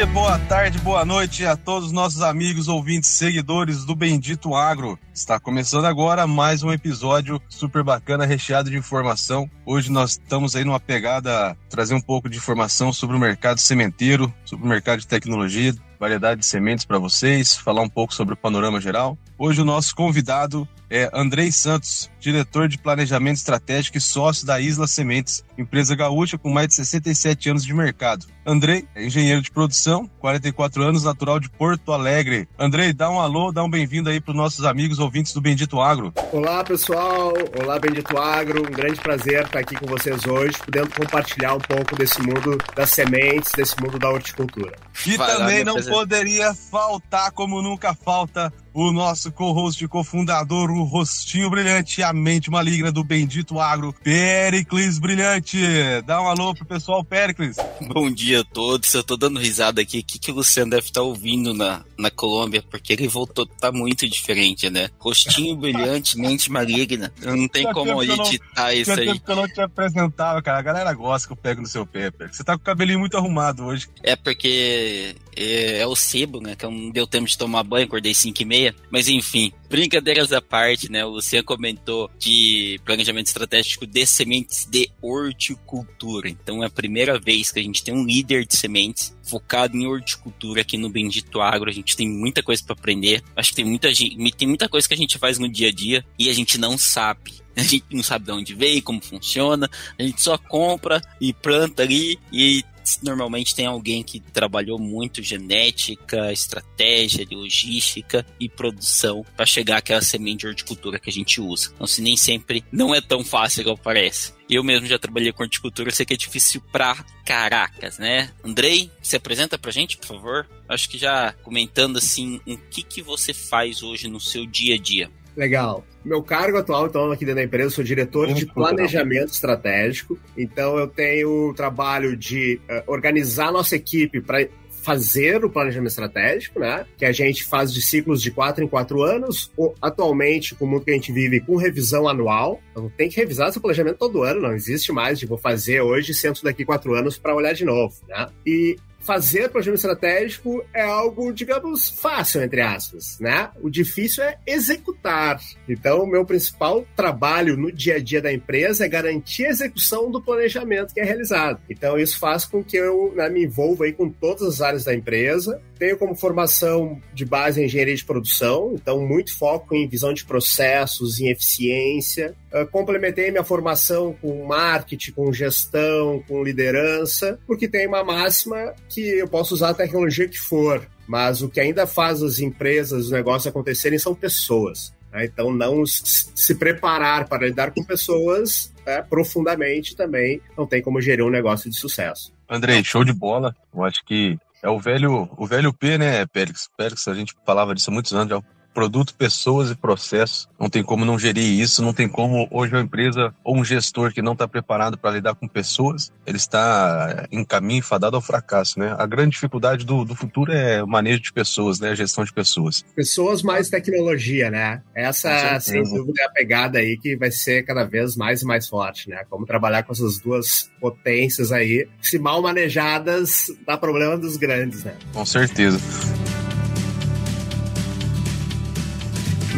Dia, boa tarde, boa noite a todos os nossos amigos, ouvintes, seguidores do Bendito Agro. Está começando agora mais um episódio super bacana, recheado de informação. Hoje nós estamos aí numa pegada trazer um pouco de informação sobre o mercado sementeiro, sobre o mercado de tecnologia, variedade de sementes para vocês, falar um pouco sobre o panorama geral. Hoje o nosso convidado é Andrei Santos, diretor de planejamento estratégico e sócio da Isla Sementes, empresa gaúcha com mais de 67 anos de mercado. Andrei é engenheiro de produção, 44 anos, natural de Porto Alegre. Andrei, dá um alô, dá um bem-vindo aí para os nossos amigos ouvintes do Bendito Agro. Olá, pessoal. Olá, Bendito Agro. Um grande prazer estar aqui com vocês hoje, podendo compartilhar um pouco desse mundo das sementes, desse mundo da horticultura. E Vai também lá, não poderia faltar, como nunca falta, o nosso co-host e cofundador, o rostinho brilhante a mente maligna do Bendito Agro, Pericles Brilhante. Dá um alô pro pessoal, Pericles. Bom dia a todos. Eu tô dando risada aqui. O que, que o Luciano deve estar tá ouvindo na, na Colômbia? Porque ele voltou, tá muito diferente, né? Rostinho brilhante, mente maligna. Não tem como editar isso aí. que eu não te apresentava, cara. A galera gosta que eu pego no seu pé, Pericles. Você tá com o cabelinho muito arrumado hoje. É porque é, é o sebo, né? Que não deu tempo de tomar banho, acordei 5 e meia. Mas enfim, brincadeiras à parte, né? O Luciano comentou de planejamento estratégico de sementes de horticultura. Então é a primeira vez que a gente tem um líder de sementes focado em horticultura aqui no Bendito Agro. A gente tem muita coisa para aprender. Acho que tem muita, gente, tem muita coisa que a gente faz no dia a dia e a gente não sabe. A gente não sabe de onde veio, como funciona. A gente só compra e planta ali e normalmente tem alguém que trabalhou muito genética, estratégia, logística e produção para chegar àquela semente de horticultura que a gente usa. Então, se nem sempre não é tão fácil igual parece. Eu mesmo já trabalhei com horticultura, sei que é difícil pra caracas, né? Andrei, se apresenta pra gente, por favor. Acho que já comentando assim, o que que você faz hoje no seu dia a dia? Legal. Meu cargo atual, então, aqui dentro da empresa, eu sou diretor de planejamento estratégico. Então, eu tenho o trabalho de uh, organizar nossa equipe para fazer o planejamento estratégico, né? Que a gente faz de ciclos de quatro em quatro anos. Ou, atualmente, com o mundo que a gente vive, com revisão anual. Então, tem que revisar seu planejamento todo ano. Não existe mais de vou fazer hoje, sento daqui quatro anos para olhar de novo, né? E fazer planejamento estratégico é algo, digamos, fácil, entre aspas, né? O difícil é executar. Então, o meu principal trabalho no dia a dia da empresa é garantir a execução do planejamento que é realizado. Então, isso faz com que eu né, me envolva aí com todas as áreas da empresa. Tenho como formação de base em engenharia de produção, então muito foco em visão de processos, em eficiência. Uh, complementei minha formação com marketing, com gestão, com liderança, porque tem uma máxima que eu posso usar a tecnologia que for, mas o que ainda faz as empresas, os negócios acontecerem são pessoas. Né? Então, não se preparar para lidar com pessoas né, profundamente também não tem como gerir um negócio de sucesso. Andrei, show de bola. Eu acho que é o velho, o velho P, né, Périx? Périx, a gente falava disso há muitos anos, produto, pessoas e processos. Não tem como não gerir isso, não tem como hoje uma empresa ou um gestor que não está preparado para lidar com pessoas, ele está em caminho fadado ao fracasso, né? A grande dificuldade do, do futuro é o manejo de pessoas, né? A gestão de pessoas. Pessoas mais tecnologia, né? Essa, sem dúvida, é a pegada aí que vai ser cada vez mais e mais forte, né? Como trabalhar com essas duas potências aí, se mal manejadas, dá problema dos grandes, né? Com certeza.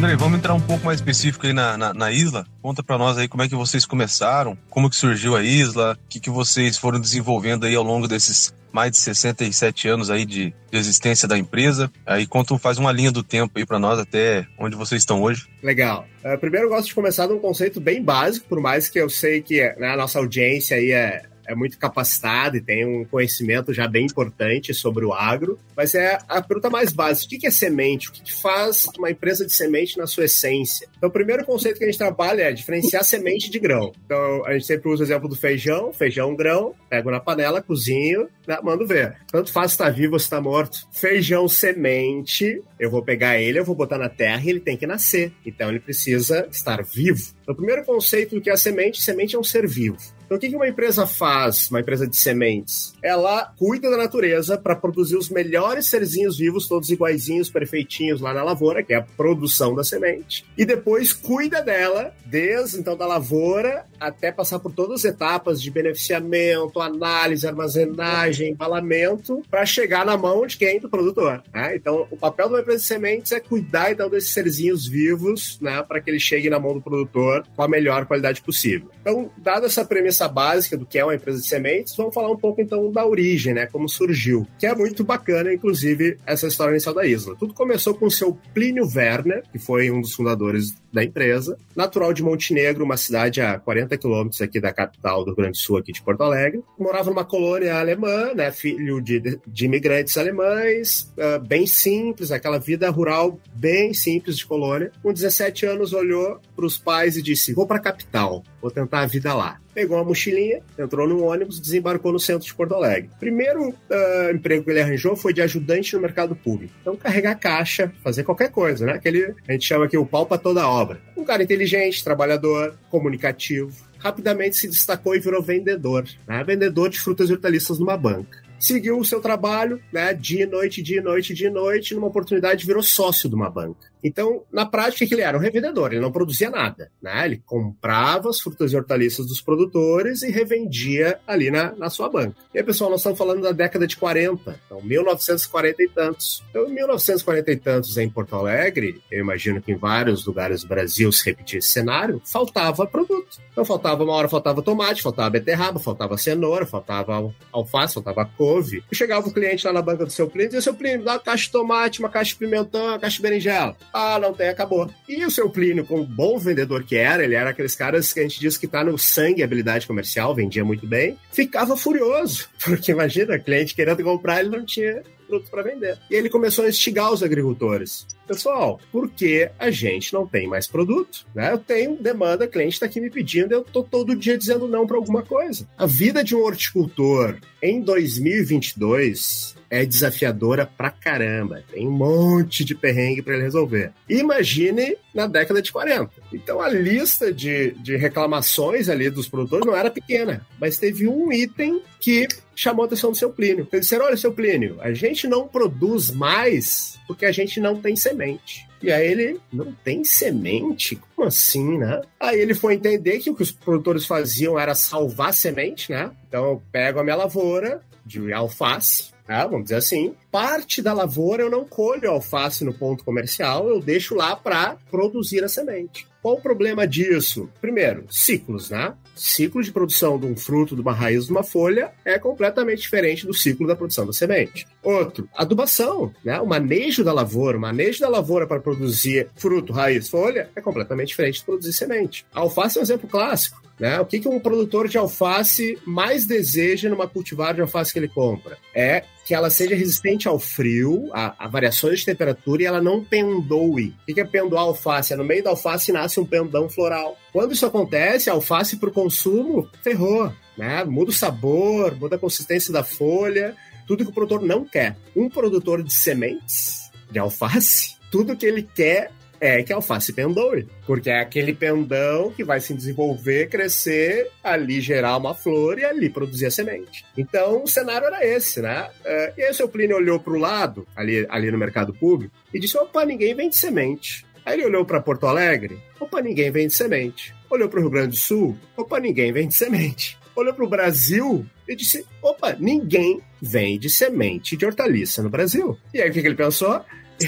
André, vamos entrar um pouco mais específico aí na, na, na Isla. Conta para nós aí como é que vocês começaram, como que surgiu a Isla, o que, que vocês foram desenvolvendo aí ao longo desses mais de 67 anos aí de, de existência da empresa. Aí conta, faz uma linha do tempo aí para nós até onde vocês estão hoje. Legal. Uh, primeiro eu gosto de começar de um conceito bem básico, por mais que eu sei que né, a nossa audiência aí é é muito capacitado e tem um conhecimento já bem importante sobre o agro, mas é a pergunta mais básica: o que é semente? O que faz uma empresa de semente na sua essência? Então, o primeiro conceito que a gente trabalha é diferenciar semente de grão. Então, a gente sempre usa o exemplo do feijão: feijão, grão, pego na panela, cozinho, né, mando ver. Tanto faz se está vivo ou se está morto. Feijão, semente, eu vou pegar ele, eu vou botar na terra e ele tem que nascer. Então, ele precisa estar vivo. O primeiro conceito do que é a semente: semente é um ser vivo. Então, o que uma empresa faz, uma empresa de sementes? Ela cuida da natureza para produzir os melhores serzinhos vivos, todos iguaizinhos, perfeitinhos lá na lavoura, que é a produção da semente. E depois cuida dela, desde então da lavoura até passar por todas as etapas de beneficiamento, análise, armazenagem, embalamento, para chegar na mão de quem? Do produtor. Né? Então, o papel de uma empresa de sementes é cuidar então desses serzinhos vivos, né, para que eles cheguem na mão do produtor com a melhor qualidade possível. Então, dada essa premissa básica do que é uma empresa de sementes, vamos falar um pouco então da origem, né, como surgiu, que é muito bacana, inclusive, essa história inicial da Isla. Tudo começou com o seu Plínio Werner, que foi um dos fundadores da empresa, natural de Montenegro, uma cidade a 40 quilômetros aqui da capital do Rio Grande do Sul, aqui de Porto Alegre. Morava numa colônia alemã, né, filho de, de imigrantes alemães, uh, bem simples, aquela vida rural bem simples de colônia. Com 17 anos, olhou para os pais e disse: Vou para a capital, vou tentar a vida lá pegou uma mochilinha, entrou no ônibus, desembarcou no centro de Porto Alegre. Primeiro uh, emprego que ele arranjou foi de ajudante no mercado público. Então, carregar caixa, fazer qualquer coisa, né? Aquele, a gente chama aqui o pau para toda obra. Um cara inteligente, trabalhador, comunicativo. Rapidamente se destacou e virou vendedor, né? vendedor de frutas e hortaliças numa banca seguiu o seu trabalho, né, dia e noite, dia e noite, dia e noite, numa oportunidade virou sócio de uma banca. Então, na prática, ele era um revendedor, ele não produzia nada. Né? Ele comprava as frutas e hortaliças dos produtores e revendia ali na, na sua banca. E aí, pessoal, nós estamos falando da década de 40, então 1940 e tantos. Então, em 1940 e tantos, em Porto Alegre, eu imagino que em vários lugares do Brasil se repetia esse cenário, faltava produto. Então, faltava uma hora, faltava tomate, faltava beterraba, faltava cenoura, faltava alface, faltava couve. E chegava o cliente lá na banca do seu cliente e dizia, seu cliente, dá uma caixa de tomate, uma caixa de pimentão, uma caixa de berinjela. Ah, não tem, acabou. E o seu Plínio, como bom vendedor que era, ele era aqueles caras que a gente diz que tá no sangue habilidade comercial, vendia muito bem, ficava furioso. Porque imagina, cliente querendo comprar, ele não tinha produto para vender. E ele começou a instigar os agricultores. Pessoal, por que a gente não tem mais produto? Né? Eu tenho demanda, cliente está aqui me pedindo, eu tô todo dia dizendo não para alguma coisa. A vida de um horticultor em 2022 é desafiadora pra caramba. Tem um monte de perrengue para ele resolver. Imagine na década de 40. Então a lista de, de reclamações ali dos produtores não era pequena, mas teve um item que chamou a atenção do seu Plínio. Eles disseram: olha, seu Plínio, a gente não produz mais porque a gente não tem semente. E aí ele não tem semente? Como assim, né? Aí ele foi entender que o que os produtores faziam era salvar semente, né? Então eu pego a minha lavoura de alface, né, vamos dizer assim. Parte da lavoura eu não colho alface no ponto comercial, eu deixo lá para produzir a semente. Qual o problema disso? Primeiro, ciclos, né? Ciclo de produção de um fruto, de uma raiz, de uma folha é completamente diferente do ciclo da produção da semente. Outro, adubação, né? O manejo da lavoura, o manejo da lavoura para produzir fruto, raiz, folha é completamente diferente de produzir semente. A alface é um exemplo clássico. Né? O que, que um produtor de alface mais deseja numa cultivar de alface que ele compra? É que ela seja resistente ao frio, a, a variações de temperatura e ela não pendoe. O que é pendoar alface? É no meio da alface nasce um pendão floral. Quando isso acontece, a alface para o consumo ferrou. Né? Muda o sabor, muda a consistência da folha, tudo que o produtor não quer. Um produtor de sementes de alface, tudo que ele quer é que a alface pendoe, porque é aquele pendão que vai se desenvolver, crescer, ali gerar uma flor e ali produzir a semente. Então o cenário era esse, né? É, e aí o seu Plínio olhou para o lado, ali, ali no mercado público, e disse: opa, ninguém vende semente. Aí ele olhou para Porto Alegre, opa, ninguém vende semente. Olhou para o Rio Grande do Sul, opa, ninguém vende semente. Olhou para o Brasil e disse: opa, ninguém vende semente de hortaliça no Brasil. E aí o que, que ele pensou?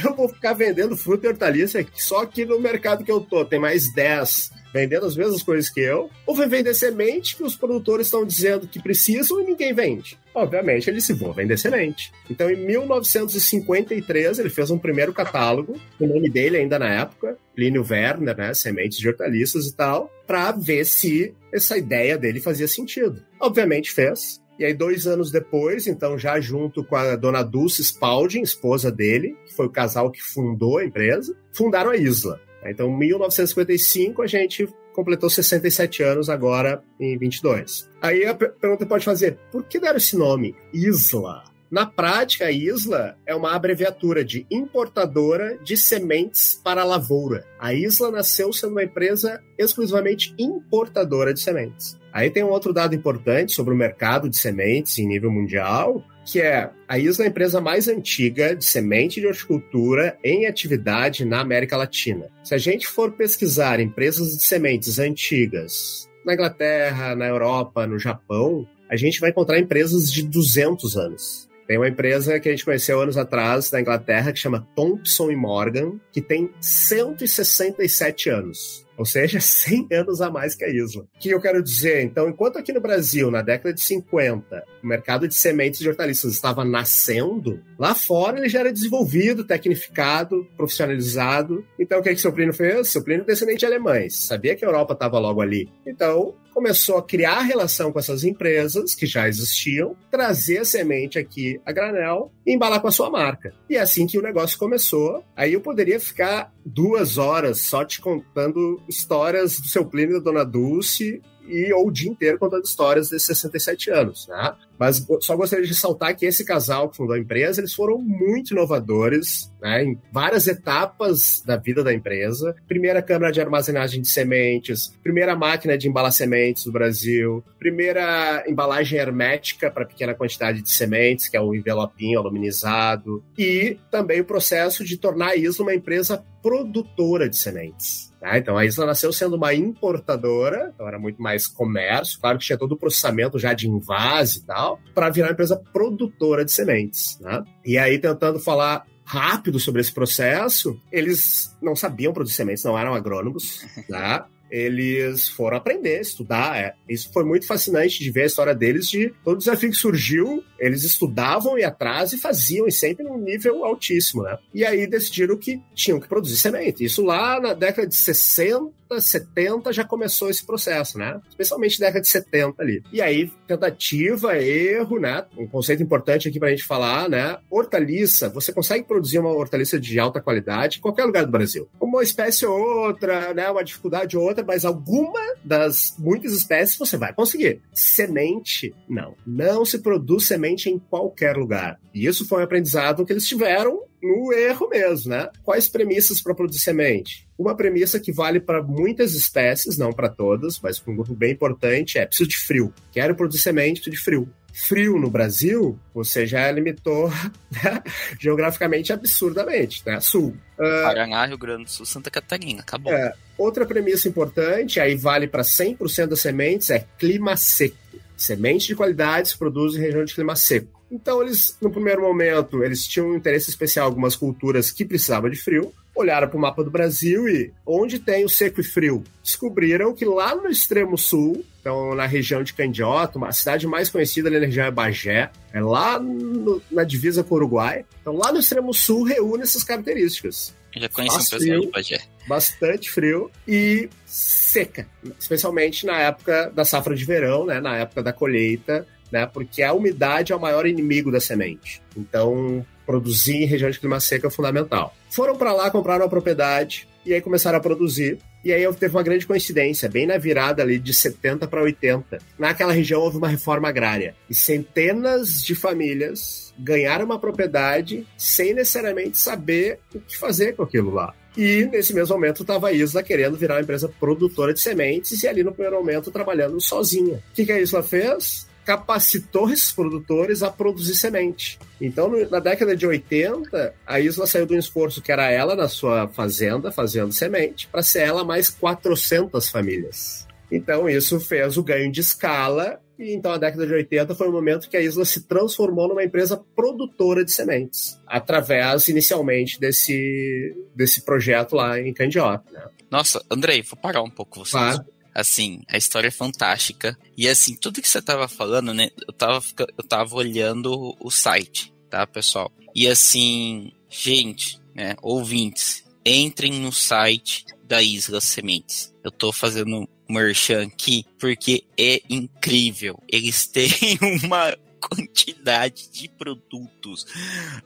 Eu vou ficar vendendo fruta e hortaliça só aqui no mercado que eu tô. Tem mais 10 vendendo as mesmas coisas que eu. Ou vai vender semente que os produtores estão dizendo que precisam e ninguém vende. Obviamente, ele se vou vender semente. Então, em 1953, ele fez um primeiro catálogo, o nome dele ainda na época, Plínio Werner, né, sementes de hortaliças e tal, para ver se essa ideia dele fazia sentido. Obviamente fez. E aí, dois anos depois, então, já junto com a dona Dulce Spalding, esposa dele, que foi o casal que fundou a empresa, fundaram a Isla. Então, em 1955, a gente completou 67 anos agora em 22. Aí a pergunta pode fazer, por que deram esse nome, Isla? Na prática, a Isla é uma abreviatura de importadora de sementes para a lavoura. A Isla nasceu sendo uma empresa exclusivamente importadora de sementes. Aí tem um outro dado importante sobre o mercado de sementes em nível mundial, que é a Isla é a empresa mais antiga de semente de horticultura em atividade na América Latina. Se a gente for pesquisar empresas de sementes antigas na Inglaterra, na Europa, no Japão, a gente vai encontrar empresas de 200 anos. Tem uma empresa que a gente conheceu anos atrás na Inglaterra que chama Thompson Morgan, que tem 167 anos ou seja, 100 anos a mais que a Isla. O que eu quero dizer? Então, enquanto aqui no Brasil, na década de 50, o mercado de sementes de hortaliças estava nascendo, lá fora ele já era desenvolvido, tecnificado, profissionalizado. Então, o que, é que seu Plínio fez? Seu Plínio é descendente de alemães, sabia que a Europa estava logo ali. Então, começou a criar relação com essas empresas que já existiam, trazer a semente aqui a granel e embalar com a sua marca. E é assim que o negócio começou. Aí eu poderia ficar duas horas só te contando histórias do seu Plínio e da Dona Dulce e ou o dia inteiro contando histórias desses 67 anos, né? Mas só gostaria de ressaltar que esse casal que fundou a empresa, eles foram muito inovadores, né, em várias etapas da vida da empresa. Primeira câmara de armazenagem de sementes, primeira máquina de embalar sementes do Brasil, primeira embalagem hermética para pequena quantidade de sementes, que é o envelopinho aluminizado, e também o processo de tornar a Isla uma empresa produtora de sementes. Tá? Então a Isla nasceu sendo uma importadora, então era muito mais comércio, claro que tinha todo o processamento já de invase e tal, para virar uma empresa produtora de sementes. Né? E aí, tentando falar rápido sobre esse processo, eles não sabiam produzir sementes, não eram agrônomos, né? Eles foram aprender, estudar. É. Isso foi muito fascinante de ver a história deles, de todo desafio que surgiu, eles estudavam e atrás e faziam, e sempre num nível altíssimo, né? E aí decidiram que tinham que produzir semente. Isso lá na década de 60, 70 já começou esse processo, né? Especialmente década de 70 ali. E aí, tentativa, erro, né? Um conceito importante aqui pra gente falar, né? Hortaliça, você consegue produzir uma hortaliça de alta qualidade em qualquer lugar do Brasil. Uma espécie ou outra, né? Uma dificuldade ou outra, mas alguma das muitas espécies você vai conseguir. Semente, não. Não se produz semente em qualquer lugar. E isso foi um aprendizado que eles tiveram no erro mesmo, né? Quais premissas para produzir semente? Uma premissa que vale para muitas espécies, não para todas, mas um grupo bem importante, é preciso de frio. Quero produzir semente, preciso de frio. Frio no Brasil, você já limitou né? geograficamente absurdamente, né? Sul. Uh, Paraná, Rio Grande do Sul, Santa Catarina, acabou. É, outra premissa importante, aí vale para 100% das sementes, é clima seco. Sementes de qualidade se produzem em região de clima seco. Então, eles, no primeiro momento, eles tinham um interesse especial em algumas culturas que precisavam de frio, olharam para o mapa do Brasil e onde tem o seco e frio? Descobriram que lá no extremo sul, então na região de Candiota, a cidade mais conhecida na região é Bagé, é lá no, na divisa com o Uruguai. Então lá no extremo sul reúne essas características. Eu já conheci um pessoal de Bagé. Bastante frio e seca, especialmente na época da safra de verão, né, na época da colheita né? Porque a umidade é o maior inimigo da semente. Então, produzir em região de clima seco é fundamental. Foram para lá, compraram a propriedade e aí começaram a produzir. E aí teve uma grande coincidência, bem na virada ali de 70 para 80. Naquela região houve uma reforma agrária e centenas de famílias ganharam uma propriedade sem necessariamente saber o que fazer com aquilo lá. E nesse mesmo momento estava a Isla querendo virar uma empresa produtora de sementes e ali no primeiro momento trabalhando sozinha. O que, que a Isla fez? Capacitou esses produtores a produzir semente. Então, na década de 80, a Isla saiu de um esforço que era ela na sua fazenda, fazendo semente, para ser ela mais 400 famílias. Então, isso fez o ganho de escala, e então a década de 80 foi o momento que a Isla se transformou numa empresa produtora de sementes, através, inicialmente, desse, desse projeto lá em Candiota. Né? Nossa, Andrei, vou parar um pouco você. Claro. Assim, a história é fantástica. E assim, tudo que você tava falando, né? Eu tava, eu tava olhando o site, tá, pessoal? E assim, gente, né? Ouvintes, entrem no site da Isla Sementes. Eu tô fazendo merchan aqui porque é incrível. Eles têm uma quantidade de produtos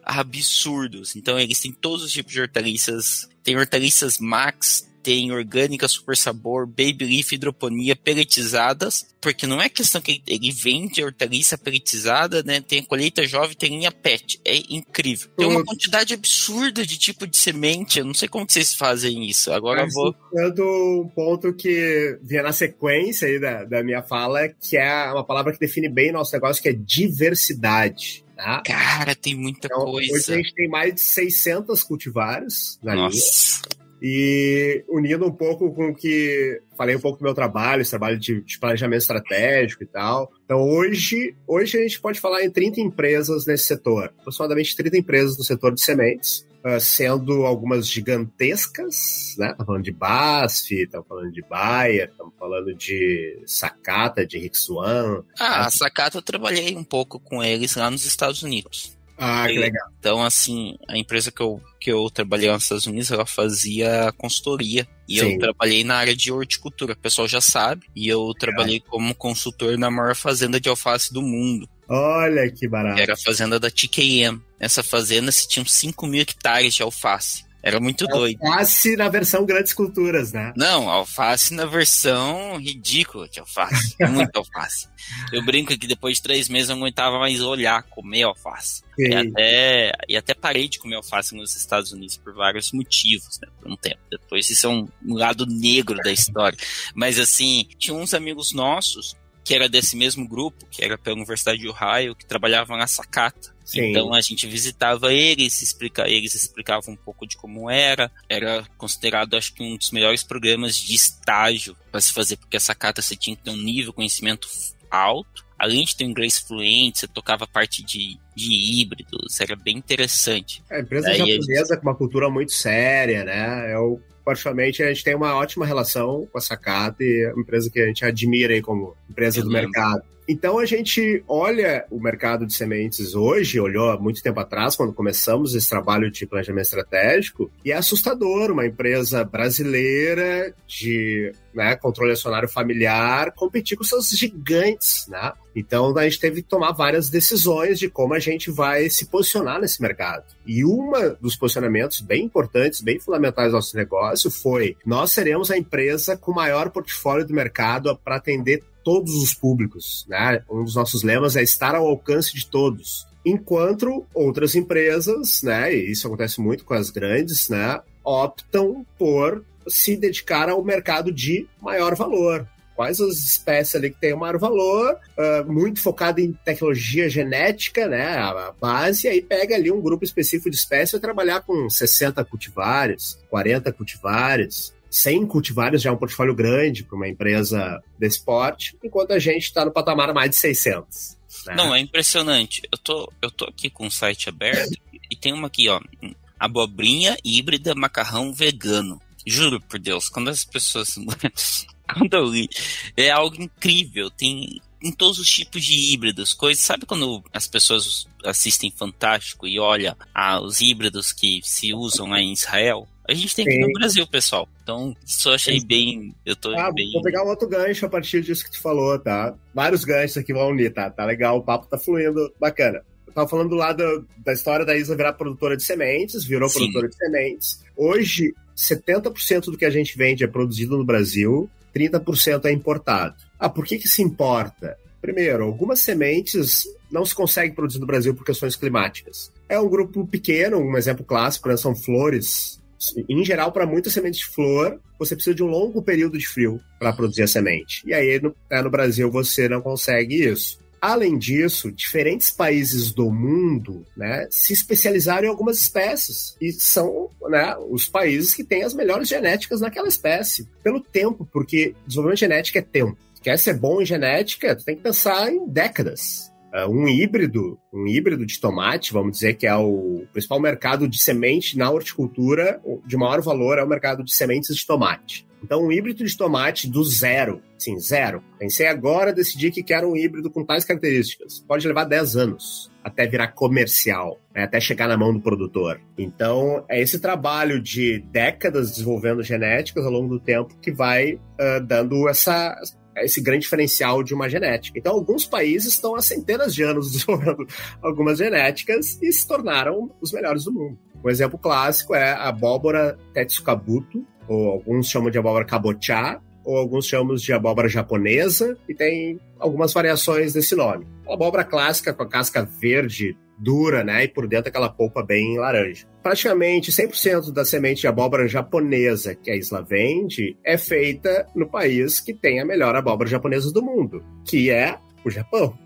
absurdos. Então eles têm todos os tipos de hortaliças. Tem hortaliças max tem orgânica, super sabor, baby leaf, hidroponia, peletizadas, porque não é questão que ele vende hortaliça peletizada, né? Tem colheita jovem, tem linha pet. É incrível. Tem uma quantidade absurda de tipo de semente. Eu não sei como que vocês fazem isso. Agora eu vou. um ponto que vinha na sequência aí da, da minha fala, que é uma palavra que define bem nosso negócio, que é diversidade. Tá? Cara, tem muita então, coisa. Hoje a gente tem mais de 600 cultivares na Nossa. linha. E unindo um pouco com o que falei um pouco do meu trabalho, esse trabalho de, de, planejamento estratégico e tal. Então, hoje, hoje a gente pode falar em 30 empresas nesse setor, aproximadamente 30 empresas no setor de sementes. Uh, sendo algumas gigantescas, né? Estamos falando de BASF, estamos falando de Bayer, estamos falando de Sakata, de Rixuan. Ah, a Sakata eu trabalhei um pouco com eles lá nos Estados Unidos. Ah, que legal. Então, assim, a empresa que eu, que eu trabalhei nos Estados Unidos, ela fazia consultoria. E Sim. eu trabalhei na área de horticultura, o pessoal já sabe. E eu trabalhei como consultor na maior fazenda de alface do mundo. Olha que barato. Era a fazenda da TKM. Nessa fazenda se tinham 5 mil hectares de alface. Era muito doido. Alface na versão grandes culturas, né? Não, alface na versão ridícula de alface. Muito alface. Eu brinco que depois de três meses eu não aguentava mais olhar, comer alface. E até, e até parei de comer alface nos Estados Unidos por vários motivos, né? Por um tempo. Depois isso é um lado negro da história. Mas assim, tinha uns amigos nossos que era desse mesmo grupo, que era pela Universidade de Ohio, que trabalhavam na Sacata. Sim. Então a gente visitava eles, explica, eles explicavam um pouco de como era. Era considerado, acho que, um dos melhores programas de estágio para se fazer, porque a Sacata você tinha que ter um nível de conhecimento alto. Além de ter um inglês fluente, você tocava parte de, de híbridos, era bem interessante. É, a empresa Aí japonesa gente... com uma cultura muito séria, né? Eu, particularmente, a gente tem uma ótima relação com a é uma empresa que a gente admira aí como empresa Eu do lembro. mercado. Então a gente olha o mercado de sementes hoje, olhou há muito tempo atrás, quando começamos esse trabalho de planejamento estratégico, e é assustador uma empresa brasileira de né, controle acionário familiar competir com seus gigantes, né? Então a gente teve que tomar várias decisões de como a gente vai se posicionar nesse mercado. E uma dos posicionamentos bem importantes, bem fundamentais do nosso negócio foi: nós seremos a empresa com maior portfólio do mercado para atender todos os públicos. Né? Um dos nossos lemas é estar ao alcance de todos. Enquanto outras empresas, né, e isso acontece muito com as grandes, né, optam por se dedicar ao mercado de maior valor. Quais as espécies ali que têm maior valor, uh, muito focado em tecnologia genética, né, a base, e aí pega ali um grupo específico de espécies e trabalhar com 60 cultivares, 40 cultivares, 100 cultivares já é um portfólio grande para uma empresa desse porte, enquanto a gente está no patamar mais de 600. Né? Não, é impressionante. Eu tô, eu tô aqui com o site aberto e tem uma aqui, ó. Abobrinha híbrida macarrão vegano. Juro por Deus, quando as pessoas. quando eu li, é algo incrível. Tem em todos os tipos de híbridos, coisas. Sabe quando as pessoas assistem Fantástico e olham ah, os híbridos que se usam lá em Israel? A gente tem aqui no Brasil, pessoal. Então, eu achei bem. Eu tô ah, bem. Vou pegar um outro gancho a partir disso que tu falou, tá? Vários ganchos aqui vão unir, tá? Tá legal, o papo tá fluindo, bacana. Eu tava falando lá da, da história da Isa virar produtora de sementes, virou Sim. produtora de sementes. Hoje, 70% do que a gente vende é produzido no Brasil, 30% é importado. Ah, por que que se importa? Primeiro, algumas sementes não se conseguem produzir no Brasil por questões climáticas. É um grupo pequeno, um exemplo clássico, né, são flores em geral, para muitas sementes de flor, você precisa de um longo período de frio para produzir a semente. E aí, no, é, no Brasil, você não consegue isso. Além disso, diferentes países do mundo né, se especializaram em algumas espécies. E são né, os países que têm as melhores genéticas naquela espécie. Pelo tempo, porque desenvolvimento genético é tempo. Quer ser bom em genética, tem que pensar em décadas. Uh, um híbrido, um híbrido de tomate, vamos dizer que é o principal mercado de semente na horticultura, de maior valor é o mercado de sementes de tomate. Então, um híbrido de tomate do zero, sim, zero. Pensei agora, decidi que quero um híbrido com tais características. Pode levar 10 anos até virar comercial, né, até chegar na mão do produtor. Então, é esse trabalho de décadas desenvolvendo genéticas ao longo do tempo que vai uh, dando essa, esse grande diferencial de uma genética. Então, alguns países estão há centenas de anos desenvolvendo algumas genéticas e se tornaram os melhores do mundo. Um exemplo clássico é a abóbora Tetsukabuto, ou alguns chamam de abóbora cabochá, ou alguns chamam de abóbora japonesa, e tem algumas variações desse nome. A abóbora clássica com a casca verde dura, né? E por dentro aquela polpa bem laranja. Praticamente 100% da semente de abóbora japonesa que a Isla vende é feita no país que tem a melhor abóbora japonesa do mundo, que é o Japão.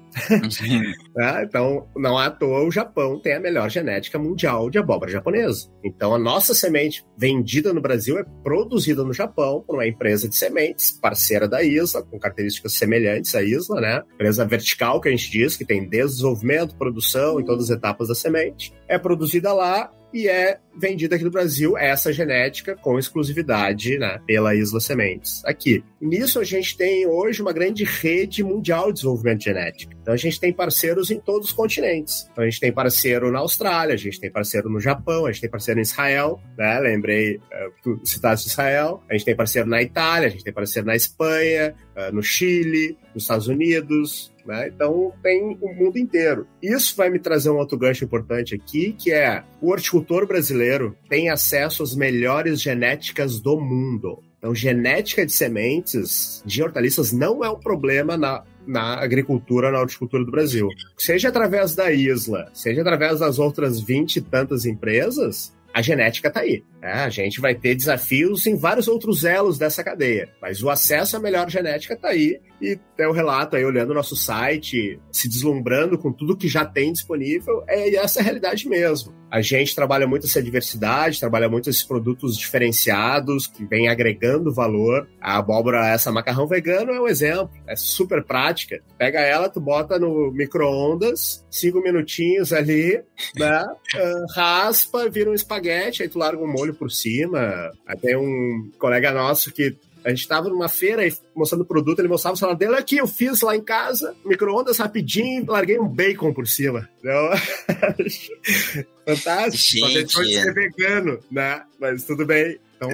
Né? Então, não à toa o Japão tem a melhor genética mundial de abóbora japonesa. Então, a nossa semente vendida no Brasil é produzida no Japão por uma empresa de sementes, parceira da Isla, com características semelhantes à Isla, né? Empresa vertical que a gente diz, que tem desenvolvimento, produção em todas as etapas da semente. É produzida lá e é vendida aqui no Brasil essa genética com exclusividade né, pela Isla Sementes. Aqui. Nisso a gente tem hoje uma grande rede mundial de desenvolvimento genético. Então a gente tem parceiros em todos os continentes. Então a gente tem parceiro na Austrália, a gente tem parceiro no Japão, a gente tem parceiro em Israel, né? Lembrei, uh, tu citaste Israel. A gente tem parceiro na Itália, a gente tem parceiro na Espanha, uh, no Chile, nos Estados Unidos, né? Então tem o mundo inteiro. Isso vai me trazer um outro gancho importante aqui, que é o horticultor brasileiro tem acesso às melhores genéticas do mundo. Então, genética de sementes de hortaliças não é um problema na, na agricultura, na horticultura do Brasil. Seja através da Isla, seja através das outras 20 e tantas empresas, a genética está aí. Né? A gente vai ter desafios em vários outros elos dessa cadeia, mas o acesso à melhor genética está aí. E tem o um relato aí, olhando o nosso site, se deslumbrando com tudo que já tem disponível, é essa a realidade mesmo. A gente trabalha muito essa diversidade, trabalha muito esses produtos diferenciados que vem agregando valor. A abóbora, essa macarrão vegano é um exemplo, é super prática. Pega ela, tu bota no micro-ondas, cinco minutinhos ali, né? Uh, raspa, vira um espaguete, aí tu larga um molho por cima. Tem um colega nosso que a gente tava numa feira e mostrando o produto, ele mostrava o celular dele aqui, eu fiz lá em casa, micro-ondas rapidinho, larguei um bacon por cima. Fantástico. Gente, Só deixou de ser vegano, né? Mas tudo bem. Então,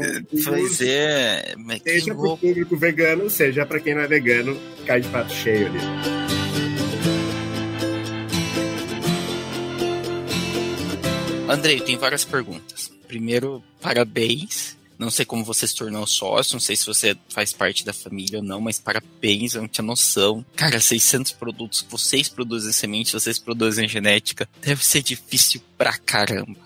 pois é, mas seja para o público vegano, seja para quem não é vegano, cai de prato cheio ali. Andrei, tem várias perguntas. Primeiro, parabéns não sei como você se tornou sócio, não sei se você faz parte da família ou não, mas parabéns, eu não tinha noção. Cara, 600 produtos, vocês produzem semente, vocês produzem genética, deve ser difícil pra caramba.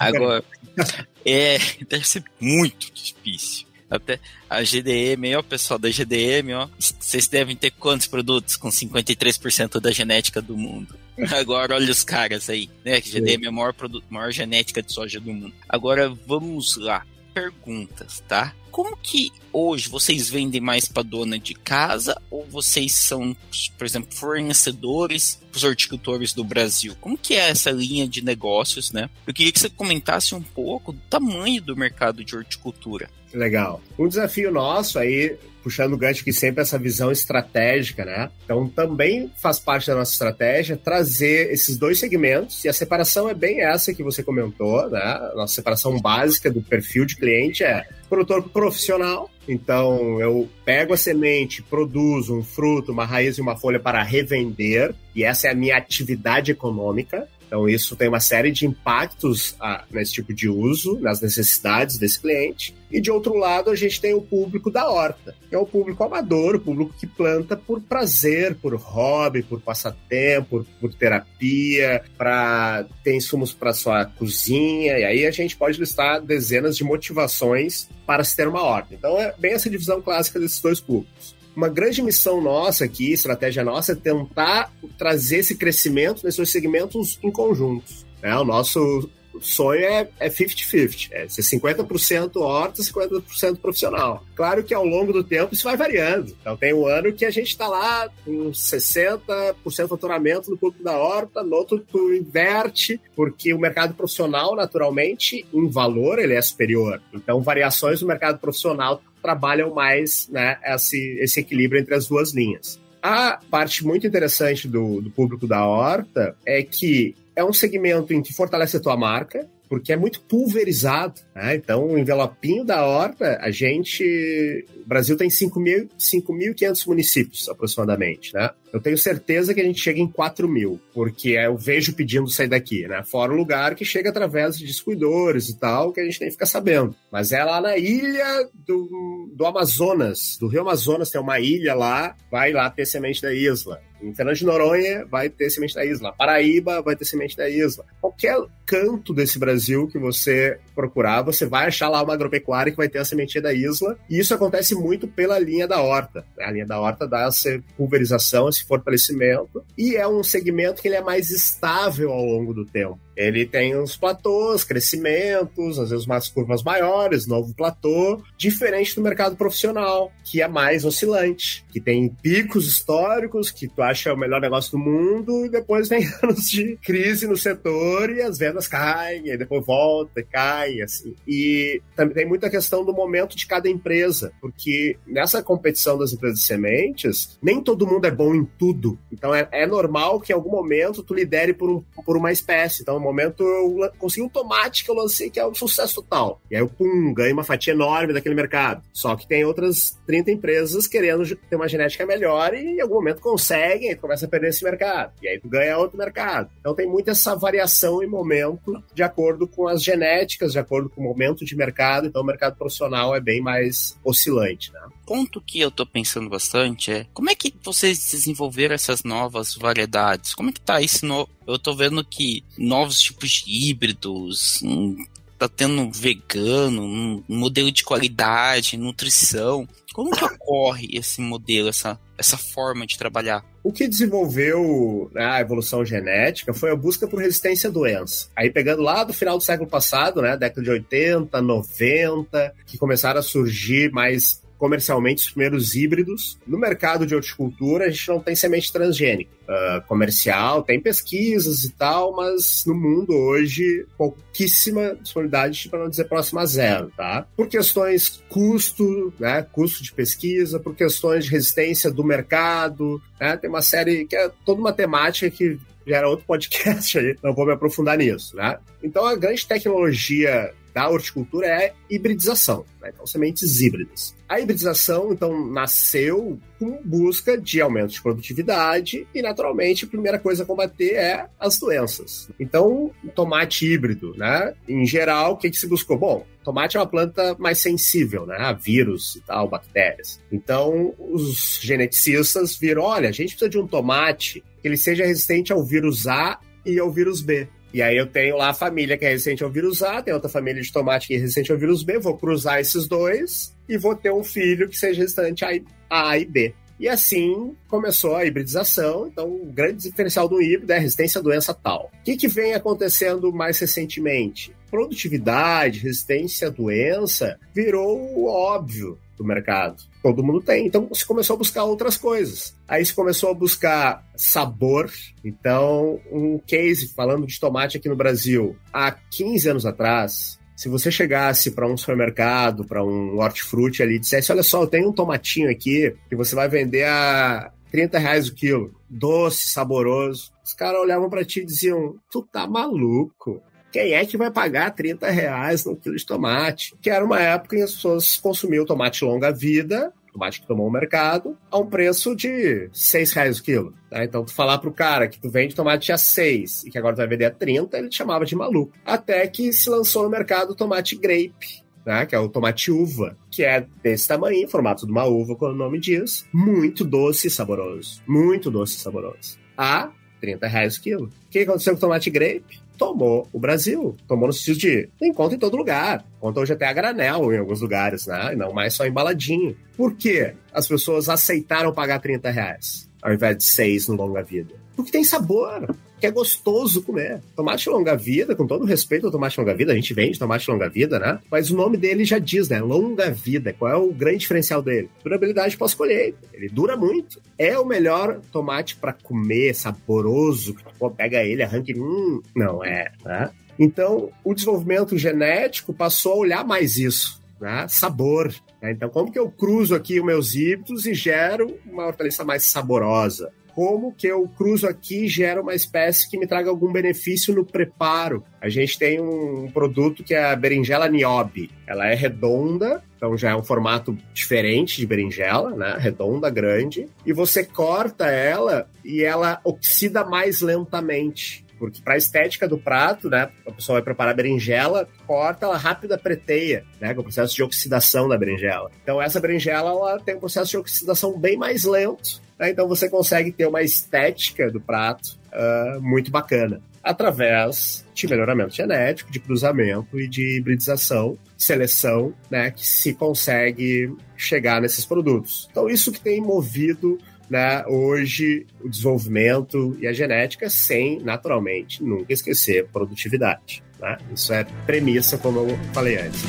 Agora, é, deve ser muito difícil. Até a GDM, ó, pessoal da GDM, ó, vocês devem ter quantos produtos com 53% da genética do mundo? Agora olha os caras aí, né? Que GDM é a maior, maior genética de soja do mundo. Agora vamos lá perguntas, tá? Como que hoje vocês vendem mais para dona de casa ou vocês são, por exemplo, fornecedores para os horticultores do Brasil? Como que é essa linha de negócios, né? Eu queria que você comentasse um pouco do tamanho do mercado de horticultura. Legal. Um desafio nosso aí, puxando o gancho que sempre essa visão estratégica, né? Então também faz parte da nossa estratégia trazer esses dois segmentos, e a separação é bem essa que você comentou, né? A nossa separação básica do perfil de cliente é produtor profissional, então, eu pego a semente, produzo um fruto, uma raiz e uma folha para revender, e essa é a minha atividade econômica. Então, isso tem uma série de impactos ah, nesse tipo de uso, nas necessidades desse cliente. E de outro lado, a gente tem o público da horta, que é o público amador, o público que planta por prazer, por hobby, por passatempo, por, por terapia, para ter insumos para sua cozinha. E aí a gente pode listar dezenas de motivações para se ter uma horta. Então, é bem essa divisão clássica desses dois públicos uma grande missão nossa aqui, estratégia nossa, é tentar trazer esse crescimento nesses segmentos em conjuntos. Né? O nosso sonho é 50-50, é, é ser 50% horta, 50% profissional. Claro que ao longo do tempo isso vai variando. Então tem um ano que a gente está lá com 60% faturamento no público da horta, no outro tu inverte, porque o mercado profissional, naturalmente, em valor, ele é superior. Então variações do mercado profissional trabalham mais né, esse, esse equilíbrio entre as duas linhas. A parte muito interessante do, do público da horta é que é um segmento em que fortalece a tua marca, porque é muito pulverizado. Né? Então, o envelopinho da horta, a gente. O Brasil tem 5.500 municípios aproximadamente. Né? Eu tenho certeza que a gente chega em 4 mil, porque eu vejo pedindo sair daqui, né? Fora o lugar que chega através de distribuidores e tal, que a gente nem fica sabendo. Mas é lá na ilha do, do Amazonas, do Rio Amazonas, tem uma ilha lá, vai lá ter semente da isla. Em Fernando de Noronha vai ter semente da isla. Paraíba vai ter semente da isla. Qualquer canto desse Brasil que você procurar, você vai achar lá uma agropecuária que vai ter a sementinha da isla. E isso acontece muito pela linha da horta. A linha da horta dá essa pulverização, fortalecimento. E é um segmento que ele é mais estável ao longo do tempo. Ele tem uns platôs, crescimentos, às vezes umas curvas maiores, novo platô, diferente do mercado profissional, que é mais oscilante, que tem picos históricos, que tu acha o melhor negócio do mundo, e depois vem anos de crise no setor e as vendas caem, e depois volta e cai, assim. E também tem muita questão do momento de cada empresa, porque nessa competição das empresas de sementes, nem todo mundo é bom em tudo. Então é, é normal que em algum momento tu lidere por, um, por uma espécie. Então, momento eu consegui um tomate que eu lancei que é um sucesso total. E aí eu, pum, ganho uma fatia enorme daquele mercado. Só que tem outras 30 empresas querendo ter uma genética melhor e em algum momento conseguem, tu começa a perder esse mercado. E aí tu ganha outro mercado. Então tem muito essa variação em momento de acordo com as genéticas, de acordo com o momento de mercado. Então o mercado profissional é bem mais oscilante, né? Ponto que eu tô pensando bastante é como é que vocês desenvolveram essas novas variedades? Como é que tá isso no... Eu tô vendo que novos tipos de híbridos, hum, tá tendo vegano, um modelo de qualidade, nutrição. Como que ocorre esse modelo, essa, essa forma de trabalhar? O que desenvolveu né, a evolução genética foi a busca por resistência à doença. Aí pegando lá do final do século passado, né, década de 80, 90, que começaram a surgir mais comercialmente os primeiros híbridos. No mercado de horticultura, a gente não tem semente transgênica uh, comercial, tem pesquisas e tal, mas no mundo hoje, pouquíssima disponibilidade, para não dizer próxima a zero, tá? Por questões custo, né? Custo de pesquisa, por questões de resistência do mercado, né? Tem uma série que é toda uma temática que já era outro podcast aí, não vou me aprofundar nisso, né? Então a grande tecnologia da horticultura é a hibridização, né? então sementes híbridas. A hibridização, então, nasceu com busca de aumento de produtividade e, naturalmente, a primeira coisa a combater é as doenças. Então, tomate híbrido, né? Em geral, o que, que se buscou? Bom, tomate é uma planta mais sensível, né? A vírus e tal, bactérias. Então, os geneticistas viram, olha, a gente precisa de um tomate que ele seja resistente ao vírus A e ao vírus B. E aí eu tenho lá a família que é resistente ao vírus A, tem outra família de tomate que é resistente ao vírus B, vou cruzar esses dois e vou ter um filho que seja resistente a A e B. E assim começou a hibridização. Então, o grande diferencial do híbrido é a resistência à doença tal. O que, que vem acontecendo mais recentemente? Produtividade, resistência à doença virou óbvio do mercado. Todo mundo tem. Então se começou a buscar outras coisas. Aí se começou a buscar sabor. Então, um case falando de tomate aqui no Brasil, há 15 anos atrás, se você chegasse para um supermercado, para um hortifruti ali e dissesse: Olha só, eu tenho um tomatinho aqui que você vai vender a 30 reais o quilo, doce, saboroso. Os caras olhavam para ti e diziam: Tu tá maluco? quem é que vai pagar 30 reais no quilo de tomate? Que era uma época em que as pessoas consumiam tomate longa vida, tomate que tomou o mercado, a um preço de 6 reais o quilo. Tá? Então, tu falar pro cara que tu vende tomate a 6 e que agora tu vai vender a 30, ele te chamava de maluco. Até que se lançou no mercado o tomate grape, né, que é o tomate uva, que é desse tamanho, formato de uma uva, como o nome diz, muito doce e saboroso. Muito doce e saboroso. A 30 reais o quilo. O que aconteceu com o tomate grape? Tomou o Brasil. Tomou no sentido de encontra em todo lugar. Conta hoje até a granel em alguns lugares, né? E não mais só embaladinho. Por quê? As pessoas aceitaram pagar 30 reais ao invés de 6 no longa vida? Porque tem sabor que é gostoso comer. Tomate longa-vida, com todo respeito ao tomate longa-vida, a gente vende tomate longa-vida, né? Mas o nome dele já diz, né? Longa-vida. Qual é o grande diferencial dele? Durabilidade pós-colheita. Ele dura muito. É o melhor tomate para comer, saboroso, que tu pega ele, arranca e... Hum, não é, né? Então, o desenvolvimento genético passou a olhar mais isso, né? Sabor. Né? Então, como que eu cruzo aqui os meus híbridos e gero uma hortaliça mais saborosa? Como que eu cruzo aqui e gero uma espécie que me traga algum benefício no preparo. A gente tem um produto que é a berinjela niobe. Ela é redonda, então já é um formato diferente de berinjela, né? Redonda, grande. E você corta ela e ela oxida mais lentamente. Porque para a estética do prato, né, a pessoa vai preparar a berinjela, corta ela rápida preteia, né, com o processo de oxidação da berinjela. Então essa berinjela ela tem um processo de oxidação bem mais lento, né, então você consegue ter uma estética do prato uh, muito bacana através de melhoramento genético, de cruzamento e de hibridização, seleção, né, que se consegue chegar nesses produtos. Então isso que tem movido né, hoje o desenvolvimento e a genética sem, naturalmente, nunca esquecer produtividade. Né? Isso é premissa, como eu falei antes.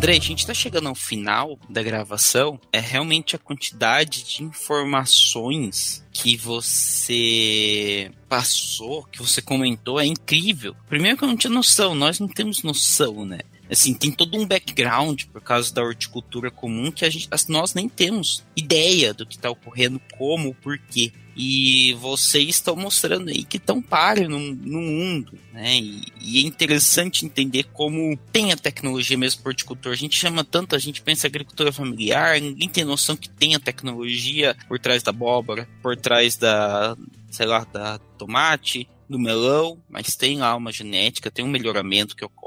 André, a gente está chegando ao final da gravação. É realmente a quantidade de informações que você passou, que você comentou, é incrível. Primeiro que eu não tinha noção, nós não temos noção, né? Assim, tem todo um background por causa da horticultura comum que a gente, nós nem temos ideia do que está ocorrendo, como, por quê. E vocês estão mostrando aí que estão páreo no, no mundo, né? E, e, é interessante entender como tem a tecnologia mesmo para horticultor. A gente chama tanto, a gente pensa agricultura familiar, ninguém tem noção que tem a tecnologia por trás da abóbora, por trás da, sei lá, da tomate, do melão, mas tem lá uma genética, tem um melhoramento que ocorre.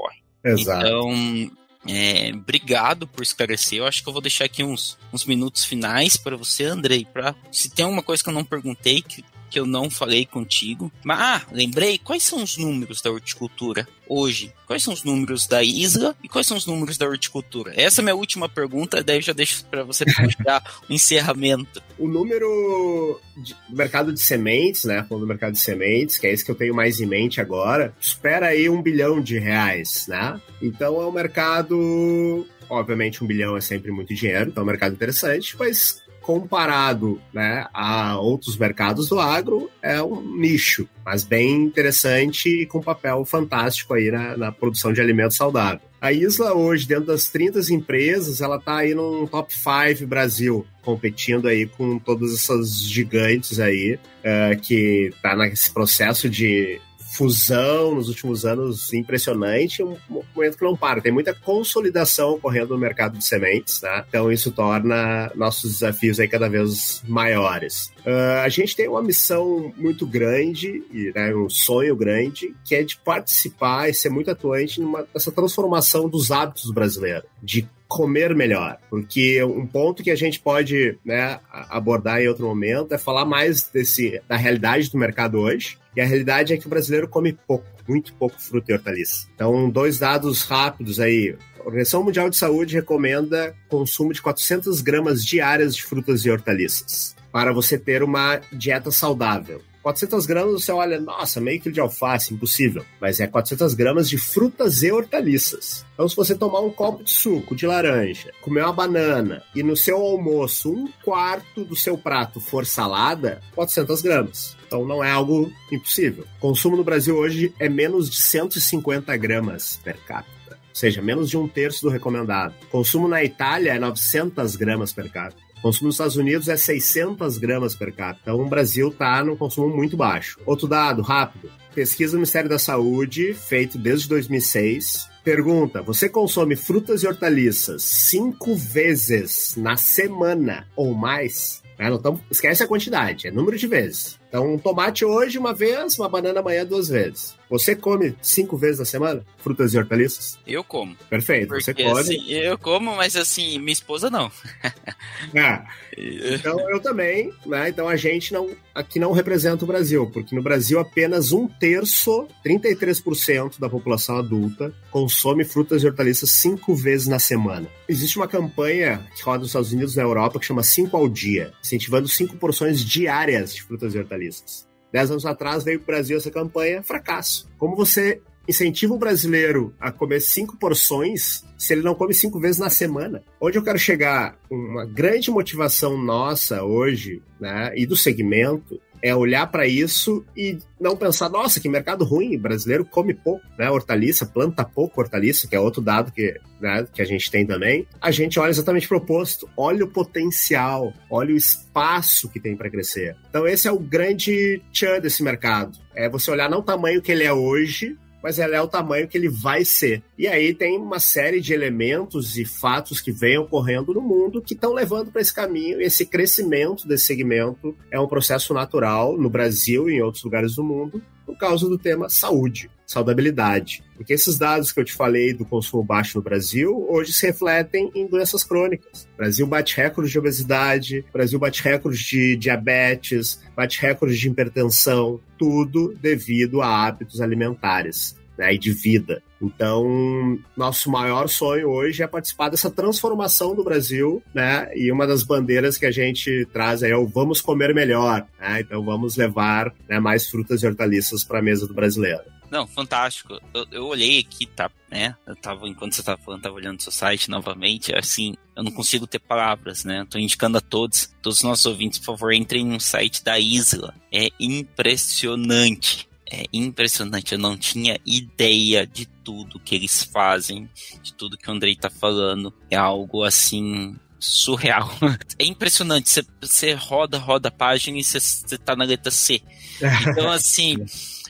Exato. Então, é, obrigado por esclarecer. Eu acho que eu vou deixar aqui uns, uns minutos finais para você, Andrei, para se tem alguma coisa que eu não perguntei, que que eu não falei contigo. Mas, ah, lembrei, quais são os números da horticultura hoje? Quais são os números da isla e quais são os números da horticultura? Essa é a minha última pergunta, daí eu já deixo para você puxar o encerramento. O número do mercado de sementes, né? Falando do mercado de sementes, que é esse que eu tenho mais em mente agora, espera aí um bilhão de reais, né? Então é um mercado obviamente um bilhão é sempre muito dinheiro, então é um mercado interessante, mas comparado né, a outros mercados do agro, é um nicho, mas bem interessante e com papel fantástico aí na, na produção de alimentos saudáveis. A Isla hoje, dentro das 30 empresas, ela está aí no top 5 Brasil, competindo aí com todas essas gigantes aí, uh, que está nesse processo de fusão nos últimos anos impressionante, um momento que não para. Tem muita consolidação ocorrendo no mercado de sementes, né? Então isso torna nossos desafios aí cada vez maiores. Uh, a gente tem uma missão muito grande, e, né, um sonho grande, que é de participar e ser muito atuante nessa transformação dos hábitos brasileiros, de comer melhor. Porque um ponto que a gente pode né, abordar em outro momento é falar mais desse, da realidade do mercado hoje. E a realidade é que o brasileiro come pouco, muito pouco fruta e hortaliça. Então, dois dados rápidos aí. A Organização Mundial de Saúde recomenda consumo de 400 gramas diárias de frutas e hortaliças para você ter uma dieta saudável. 400 gramas você olha, nossa, meio quilo de alface, impossível. Mas é 400 gramas de frutas e hortaliças. Então, se você tomar um copo de suco de laranja, comer uma banana e no seu almoço um quarto do seu prato for salada, 400 gramas. Então, não é algo impossível. O consumo no Brasil hoje é menos de 150 gramas per capita ou seja, menos de um terço do recomendado. Consumo na Itália é 900 gramas per capita consumo nos Estados Unidos é 600 gramas per capita. Então o Brasil está no consumo muito baixo. Outro dado, rápido. Pesquisa do Ministério da Saúde, feito desde 2006, pergunta: você consome frutas e hortaliças cinco vezes na semana ou mais? Né? Não esquece a quantidade, é número de vezes. Então, um tomate hoje uma vez, uma banana amanhã duas vezes. Você come cinco vezes na semana frutas e hortaliças? Eu como. Perfeito, Porque, você come. Assim, eu como, mas assim, minha esposa não. ah, então eu também, né? Então a gente não aqui não representa o Brasil, porque no Brasil apenas um terço, 33% da população adulta consome frutas e hortaliças cinco vezes na semana. Existe uma campanha que roda nos Estados Unidos e na Europa que chama Cinco ao Dia, incentivando cinco porções diárias de frutas e hortaliças. Dez anos atrás veio para o Brasil essa campanha, fracasso. Como você incentiva o brasileiro a comer cinco porções se ele não come cinco vezes na semana? Onde eu quero chegar, uma grande motivação nossa hoje, né, e do segmento, é olhar para isso e não pensar, nossa, que mercado ruim, brasileiro come pouco, né? Hortaliça, planta pouco hortaliça, que é outro dado que, né, que a gente tem também. A gente olha exatamente o oposto, olha o potencial, olha o espaço que tem para crescer. Então esse é o grande tchan desse mercado. É você olhar não o tamanho que ele é hoje, mas ela é o tamanho que ele vai ser. E aí tem uma série de elementos e fatos que vêm ocorrendo no mundo que estão levando para esse caminho. E esse crescimento desse segmento é um processo natural no Brasil e em outros lugares do mundo por causa do tema saúde, saudabilidade. Porque esses dados que eu te falei do consumo baixo no Brasil, hoje se refletem em doenças crônicas. O Brasil bate recordes de obesidade, Brasil bate recordes de diabetes, bate recordes de hipertensão, tudo devido a hábitos alimentares né, e de vida. Então, nosso maior sonho hoje é participar dessa transformação do Brasil, né? E uma das bandeiras que a gente traz é o vamos comer melhor, né? Então, vamos levar né, mais frutas e hortaliças para a mesa do brasileiro. Não, fantástico. Eu, eu, olhei aqui, tá, né? Eu tava, enquanto você tava falando, tava olhando o seu site novamente, assim, eu não consigo ter palavras, né? tô indicando a todos, todos os nossos ouvintes, por favor, entrem no site da Isla. É impressionante é impressionante. Eu não tinha ideia de tudo que eles fazem, de tudo que o Andrei tá falando. É algo assim surreal. É impressionante. Você roda, roda a página e você tá na letra C. Então, assim.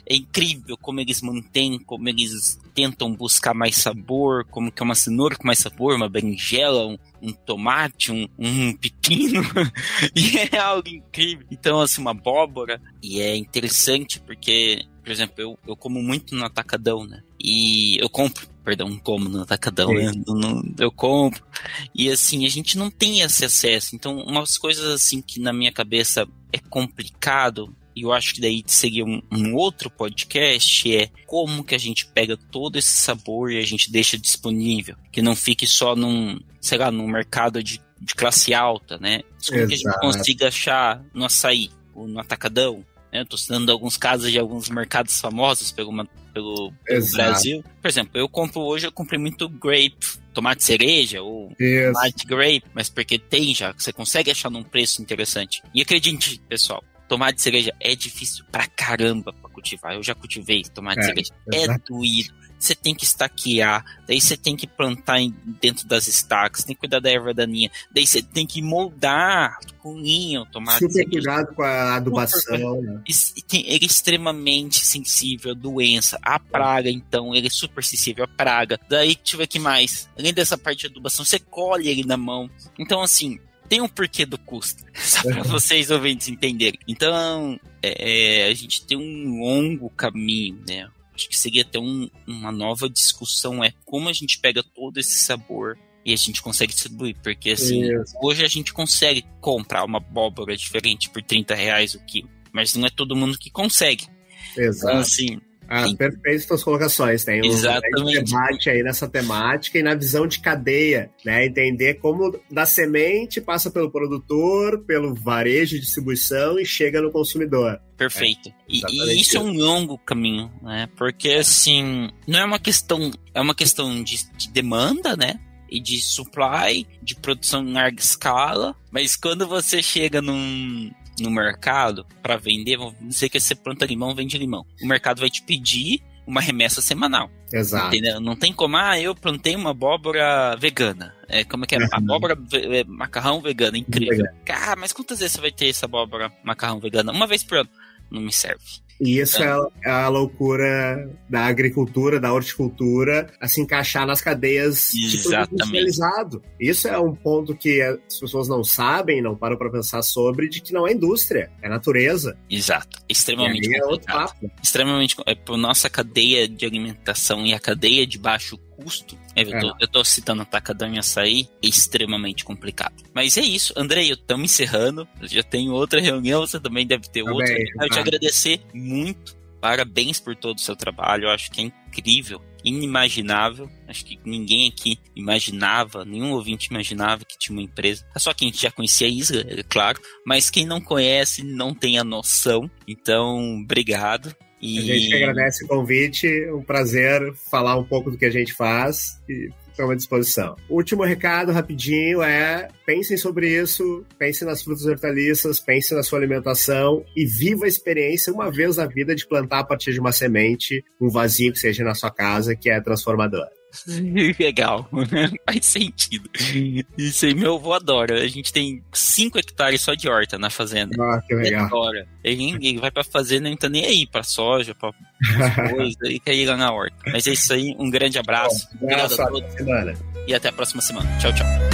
É incrível como eles mantêm, como eles tentam buscar mais sabor, como que é uma cenoura com mais sabor, uma berinjela, um, um tomate, um, um pepino, e é algo incrível. Então, assim, uma abóbora, e é interessante porque, por exemplo, eu, eu como muito no atacadão, né? E eu compro, perdão, como no atacadão, né? eu compro. E assim, a gente não tem esse acesso. Então, umas coisas assim que na minha cabeça é complicado e eu acho que daí seria um, um, outro podcast, é como que a gente pega todo esse sabor e a gente deixa disponível, que não fique só num, sei lá, num mercado de, de classe alta, né? Como que a gente consiga achar no açaí, ou no atacadão, né? Eu tô citando alguns casos de alguns mercados famosos pelo, pelo, pelo Brasil. Por exemplo, eu compro hoje, eu comprei muito grape, tomate cereja ou Isso. tomate grape, mas porque tem já, você consegue achar num preço interessante. E acredite, pessoal, tomate cereja é difícil pra caramba pra cultivar. Eu já cultivei tomate é, cereja. É doído. Você tem que estaquear, daí você tem que plantar em, dentro das estacas, tem que cuidar da erva daninha, daí você tem que moldar com linha o tomate. Super cereja. cuidado com a adubação. Né? Ele é extremamente sensível à doença, à praga, então, ele é super sensível à praga. Daí, deixa eu ver que mais. Além dessa parte de adubação, você colhe ele na mão. Então, assim, tem um porquê do custo, só para vocês ouvintes entenderem. Então, é, é, a gente tem um longo caminho, né? Acho que seria até um, uma nova discussão, é como a gente pega todo esse sabor e a gente consegue distribuir, porque assim, Isso. hoje a gente consegue comprar uma abóbora diferente por 30 reais o quilo, mas não é todo mundo que consegue. Exato. Então, assim, ah, perfeito suas colocações. Tem um debate aí nessa temática e na visão de cadeia, né? Entender como da semente passa pelo produtor, pelo varejo de distribuição e chega no consumidor. Perfeito. É, e, e, isso é um longo caminho, né? Porque assim, não é uma questão, é uma questão de, de demanda, né? e de supply, de produção em larga escala, mas quando você chega num, no mercado para vender, vamos dizer que você planta limão, vende limão. O mercado vai te pedir uma remessa semanal. Exato. Entendeu? Não tem como, ah, eu plantei uma abóbora vegana. É, como é que é? Uhum. Abóbora, é, macarrão vegano, incrível. Cara, mas quantas vezes você vai ter essa abóbora, macarrão vegana? Uma vez por ano. Não me serve. E isso é. é a loucura da agricultura, da horticultura, a se encaixar nas cadeias de Isso é um ponto que as pessoas não sabem, não param para pensar sobre, de que não é indústria, é natureza. Exato. Extremamente é complicado. Extremamente. É, por nossa cadeia de alimentação e a cadeia de baixo custo, é, eu, tô, é. eu tô citando e Açaí, é extremamente complicado. Mas é isso, Andrei, eu estamos encerrando. Eu já tenho outra reunião, você também deve ter também, outra. Eu te agradecer muito. Parabéns por todo o seu trabalho. Eu acho que é incrível, inimaginável. Acho que ninguém aqui imaginava, nenhum ouvinte imaginava que tinha uma empresa. É só quem já conhecia a Isla, é claro, mas quem não conhece não tem a noção. Então, obrigado. E... A gente agradece o convite, um prazer falar um pouco do que a gente faz e à disposição. Último recado, rapidinho, é pensem sobre isso, pensem nas frutas e hortaliças, pensem na sua alimentação e viva a experiência uma vez na vida de plantar a partir de uma semente, um vasinho que seja na sua casa, que é transformador. Legal, faz sentido. Isso aí, meu avô adora. A gente tem 5 hectares só de horta na fazenda. Ah, que legal. Adora. Ele, ele vai pra fazenda e não tá nem aí pra soja, pra coisas, ele quer ir lá na horta. Mas é isso aí, um grande abraço. Bom, Obrigado a todos. Semana. E até a próxima semana. Tchau, tchau.